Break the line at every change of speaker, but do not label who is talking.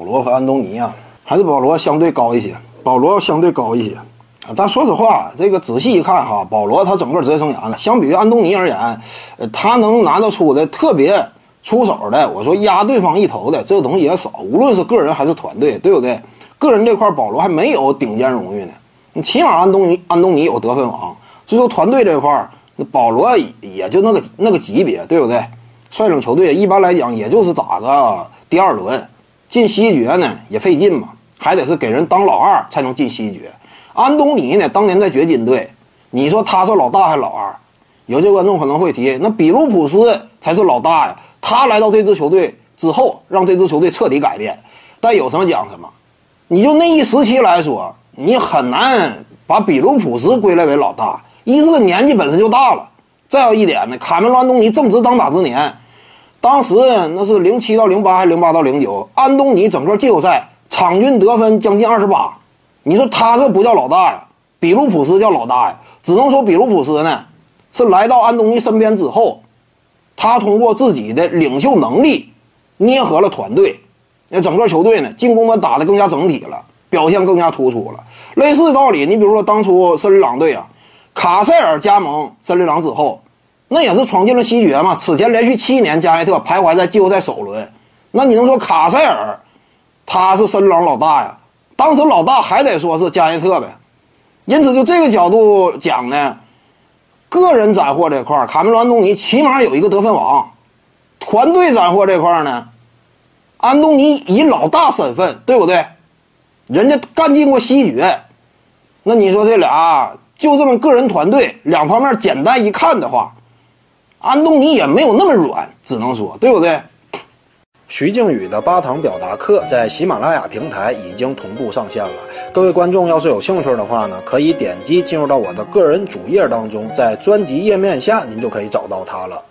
保罗和安东尼啊，还是保罗相对高一些，保罗要相对高一些。但说实话，这个仔细一看哈，保罗他整个职业生涯呢，相比于安东尼而言，他能拿得出的特别出手的，我说压对方一头的这个东西也少。无论是个人还是团队，对不对？个人这块保罗还没有顶尖荣誉呢。你起码安东尼安东尼有得分王，所以说团队这块那保罗也就那个那个级别，对不对？率领球队一般来讲也就是打个第二轮，进西决呢也费劲嘛，还得是给人当老二才能进西决。安东尼呢？当年在掘金队，你说他是老大还是老二？有些观众可能会提，那比卢普斯才是老大呀。他来到这支球队之后，让这支球队彻底改变。但有什么讲什么，你就那一时期来说，你很难把比卢普斯归类为老大。一是年纪本身就大了，再有一点呢，卡梅隆·安东尼正值当打之年，当时那是零七到零八还是零八到零九，安东尼整个季后赛场均得分将近二十八。你说他这不叫老大呀？比卢普斯叫老大呀？只能说比卢普斯呢，是来到安东尼身边之后，他通过自己的领袖能力捏合了团队，那整个球队呢进攻端打得更加整体了，表现更加突出了。类似的道理，你比如说当初森林狼队啊，卡塞尔加盟森林狼之后，那也是闯进了西决嘛。此前连续七年加内特徘徊在季后赛首轮，那你能说卡塞尔他是森林狼老大呀？当时老大还得说是加内特呗，因此就这个角度讲呢，个人斩获这块卡梅隆·安东尼起码有一个得分王；团队斩获这块呢，安东尼以老大身份，对不对？人家干进过西决，那你说这俩就这么个人、团队两方面简单一看的话，安东尼也没有那么软，只能说对不对？徐静宇的八堂表达课在喜马拉雅平台已经同步上线了。各位观众要是有兴趣的话呢，可以点击进入到我的个人主页当中，在专辑页面下您就可以找到它了。